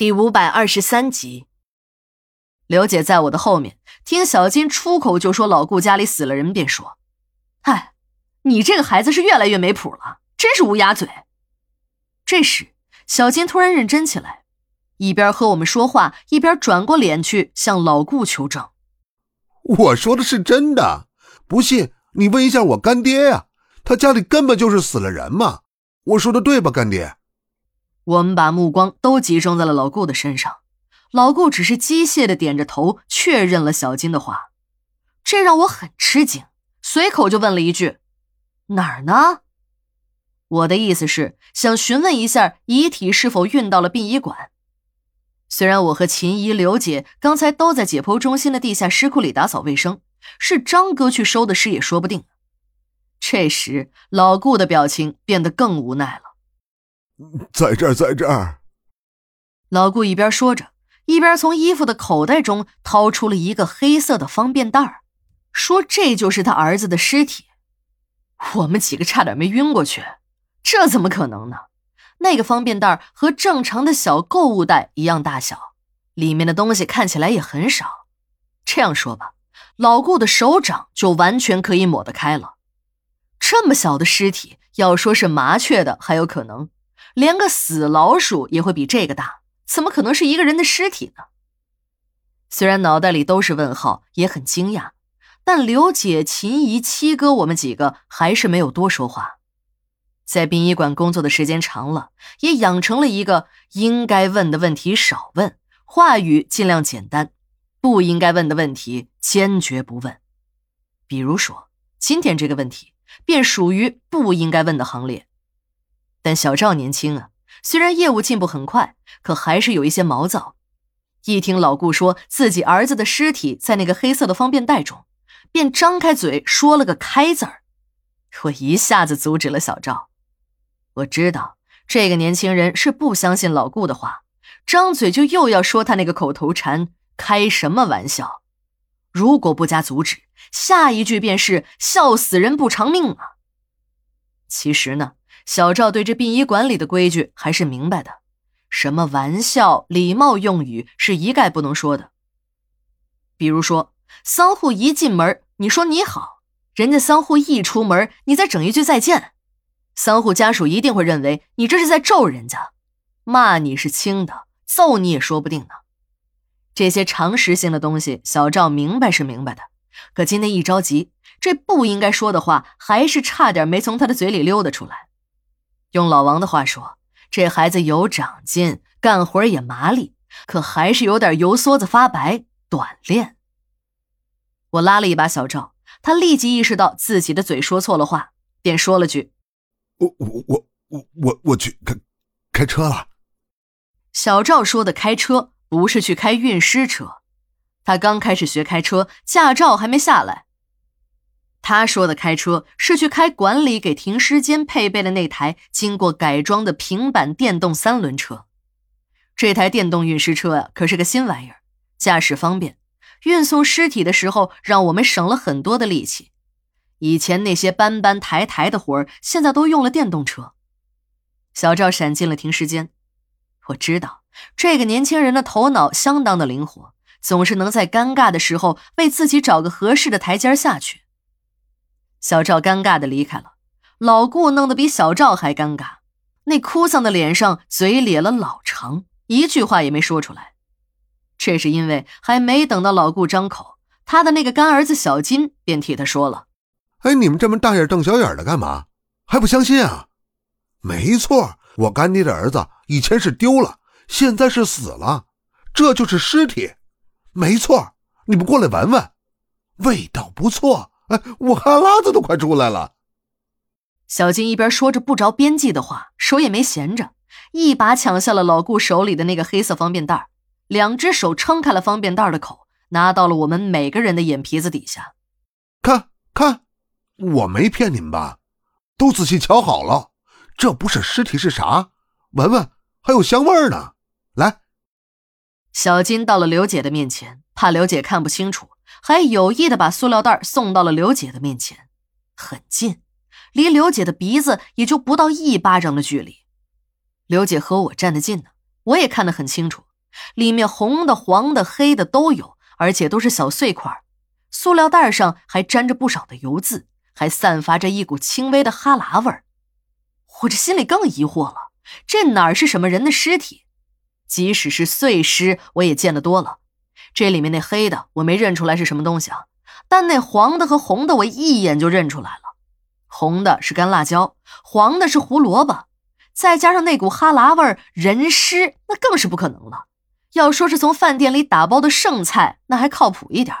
第五百二十三集，刘姐在我的后面，听小金出口就说老顾家里死了人，便说：“哎，你这个孩子是越来越没谱了，真是乌鸦嘴。”这时，小金突然认真起来，一边和我们说话，一边转过脸去向老顾求证：“我说的是真的，不信你问一下我干爹呀，他家里根本就是死了人嘛。我说的对吧，干爹？”我们把目光都集中在了老顾的身上，老顾只是机械的点着头，确认了小金的话，这让我很吃惊，随口就问了一句：“哪儿呢？”我的意思是想询问一下遗体是否运到了殡仪馆。虽然我和秦姨、刘姐刚才都在解剖中心的地下尸库里打扫卫生，是张哥去收的尸也说不定。这时，老顾的表情变得更无奈了。在这儿，在这儿。老顾一边说着，一边从衣服的口袋中掏出了一个黑色的方便袋说：“这就是他儿子的尸体。”我们几个差点没晕过去。这怎么可能呢？那个方便袋和正常的小购物袋一样大小，里面的东西看起来也很少。这样说吧，老顾的手掌就完全可以抹得开了。这么小的尸体，要说是麻雀的还有可能。连个死老鼠也会比这个大，怎么可能是一个人的尸体呢？虽然脑袋里都是问号，也很惊讶，但刘姐、秦姨、七哥，我们几个还是没有多说话。在殡仪馆工作的时间长了，也养成了一个应该问的问题少问，话语尽量简单，不应该问的问题坚决不问。比如说今天这个问题，便属于不应该问的行列。但小赵年轻啊，虽然业务进步很快，可还是有一些毛躁。一听老顾说自己儿子的尸体在那个黑色的方便袋中，便张开嘴说了个“开”字儿。我一下子阻止了小赵。我知道这个年轻人是不相信老顾的话，张嘴就又要说他那个口头禅“开什么玩笑”。如果不加阻止，下一句便是“笑死人不偿命”啊。其实呢。小赵对这殡仪馆里的规矩还是明白的，什么玩笑、礼貌用语是一概不能说的。比如说，丧户一进门，你说你好，人家丧户一出门，你再整一句再见，丧户家属一定会认为你这是在咒人家，骂你是轻的，揍你也说不定呢。这些常识性的东西，小赵明白是明白的，可今天一着急，这不应该说的话，还是差点没从他的嘴里溜达出来。用老王的话说，这孩子有长进，干活也麻利，可还是有点油梭子发白，短练。我拉了一把小赵，他立即意识到自己的嘴说错了话，便说了句：“我我我我我我去开开车了。”小赵说的开车不是去开运尸车，他刚开始学开车，驾照还没下来。他说的开车是去开管理给停尸间配备的那台经过改装的平板电动三轮车。这台电动运尸车呀，可是个新玩意儿，驾驶方便，运送尸体的时候让我们省了很多的力气。以前那些搬搬抬抬的活儿，现在都用了电动车。小赵闪进了停尸间，我知道这个年轻人的头脑相当的灵活，总是能在尴尬的时候为自己找个合适的台阶下去。小赵尴尬的离开了，老顾弄得比小赵还尴尬，那哭丧的脸上嘴咧了老长，一句话也没说出来。这是因为还没等到老顾张口，他的那个干儿子小金便替他说了：“哎，你们这么大眼瞪小眼的干嘛？还不相信啊？没错，我干爹的儿子以前是丢了，现在是死了，这就是尸体。没错，你们过来闻闻，味道不错。”哎，我哈喇子都快出来了。小金一边说着不着边际的话，手也没闲着，一把抢下了老顾手里的那个黑色方便袋，两只手撑开了方便袋的口，拿到了我们每个人的眼皮子底下。看看，我没骗你们吧？都仔细瞧好了，这不是尸体是啥？闻闻，还有香味呢。来，小金到了刘姐的面前，怕刘姐看不清楚。还有意的把塑料袋送到了刘姐的面前，很近，离刘姐的鼻子也就不到一巴掌的距离。刘姐和我站得近呢，我也看得很清楚，里面红的、黄的、黑的都有，而且都是小碎块。塑料袋上还沾着不少的油渍，还散发着一股轻微的哈喇味儿。我这心里更疑惑了，这哪是什么人的尸体？即使是碎尸，我也见得多了。这里面那黑的我没认出来是什么东西啊，但那黄的和红的我一眼就认出来了。红的是干辣椒，黄的是胡萝卜，再加上那股哈喇味儿，人尸那更是不可能了。要说是从饭店里打包的剩菜，那还靠谱一点。